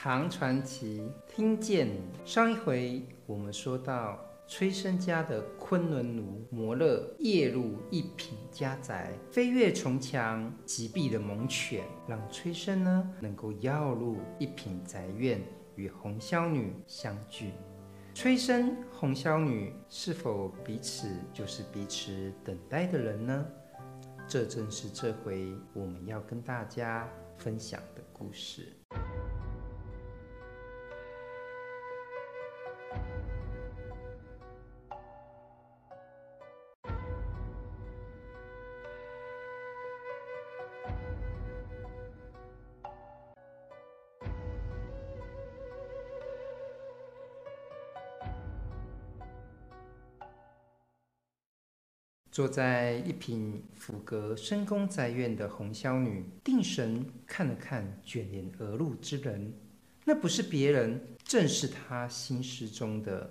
唐传奇，听见。上一回我们说到，崔生家的昆仑奴摩勒夜入一品家宅，飞越重墙，击毙了猛犬，让崔生呢能够绕入一品宅院，与红霄女相聚。崔生、红霄女是否彼此就是彼此等待的人呢？这正是这回我们要跟大家分享的故事。坐在一品府阁深宫宅院的红霄女定神看了看卷帘而入之人，那不是别人，正是她心事中的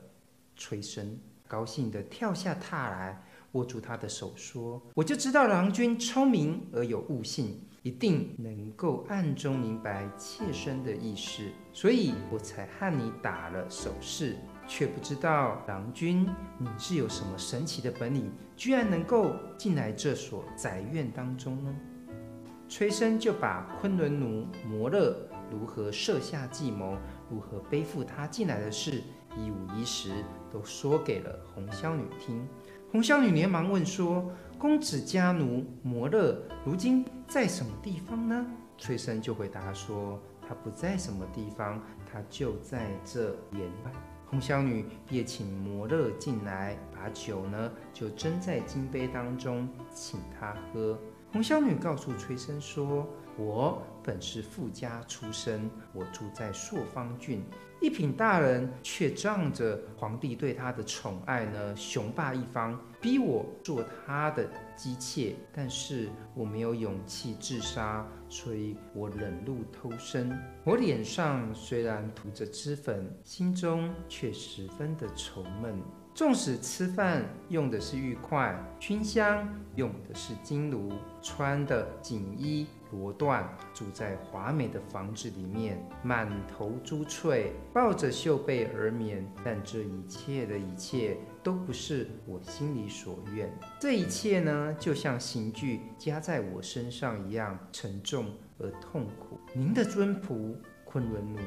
崔生。高兴地跳下榻来，握住他的手说：“我就知道郎君聪明而有悟性，一定能够暗中明白妾身的意思，所以我才和你打了手势。”却不知道郎君，你是有什么神奇的本领，居然能够进来这所宅院当中呢？崔生就把昆仑奴摩勒如何设下计谋，如何背负他进来的事，一五一十说给了红霄女听。红霄女连忙问说：“公子家奴摩勒如今在什么地方呢？”崔生就回答说：“他不在什么地方，他就在这岩外。”红霄女也请摩勒进来，把酒呢就斟在金杯当中，请他喝。红霄女告诉崔生说：“我本是富家出身，我住在朔方郡。一品大人却仗着皇帝对他的宠爱呢，雄霸一方，逼我做他的姬妾。但是我没有勇气自杀，所以我忍怒偷生。我脸上虽然涂着脂粉，心中却十分的愁闷。”纵使吃饭用的是玉筷，熏香用的是金炉，穿的锦衣罗缎，住在华美的房子里面，满头珠翠，抱着绣被而眠。但这一切的一切都不是我心里所愿。这一切呢，就像刑具加在我身上一样沉重而痛苦。您的尊仆昆仑奴，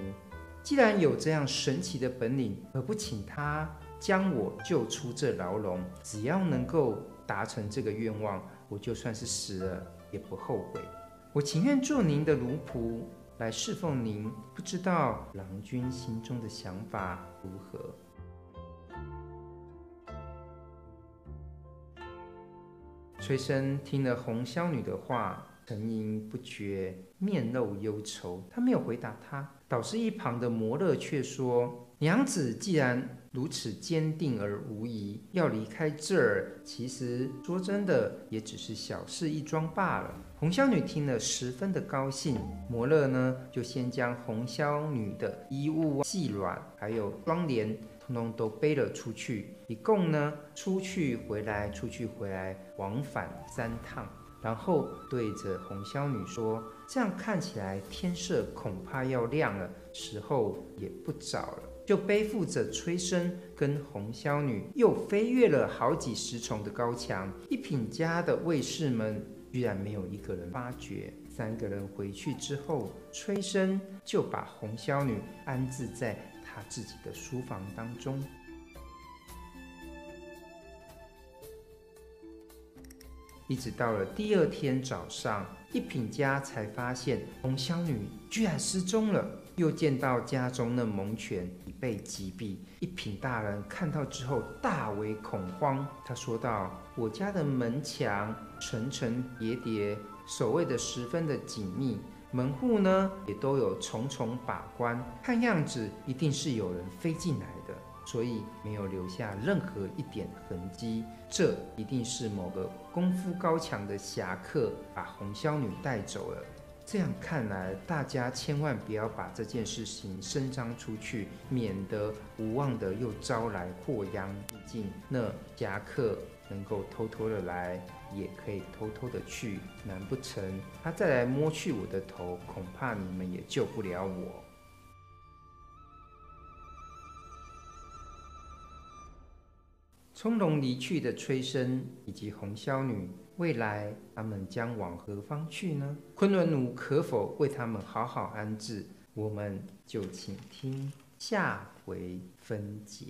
既然有这样神奇的本领，何不请他？将我救出这牢笼，只要能够达成这个愿望，我就算是死了也不后悔。我情愿做您的奴仆来侍奉您。不知道郎君心中的想法如何？崔生听了红霄女的话，沉吟不决，面露忧愁。他没有回答她，倒是一旁的摩勒却说：“娘子既然……”如此坚定而无疑，要离开这儿，其实说真的，也只是小事一桩罢了。红霄女听了十分的高兴，摩勒呢就先将红霄女的衣物、细软还有妆帘，通通都背了出去，一共呢出去回来，出去回来，往返三趟，然后对着红霄女说：“这样看起来天色恐怕要亮了，时候也不早了。”就背负着崔生跟红霄女，又飞越了好几十重的高墙。一品家的卫士们居然没有一个人发觉。三个人回去之后，崔生就把红霄女安置在他自己的书房当中。一直到了第二天早上，一品家才发现红霄女居然失踪了。又见到家中的猛犬已被击毙，一品大人看到之后大为恐慌。他说道：“我家的门墙层层叠叠，守卫的十分的紧密，门户呢也都有重重把关，看样子一定是有人飞进来的，所以没有留下任何一点痕迹。这一定是某个功夫高强的侠客把红霄女带走了。”这样看来，大家千万不要把这件事情声张出去，免得无望的又招来祸殃。毕竟那夹克能够偷偷的来，也可以偷偷的去，难不成他再来摸去我的头，恐怕你们也救不了我。从容离去的崔生以及红霄女，未来他们将往何方去呢？昆仑奴可否为他们好好安置？我们就请听下回分解。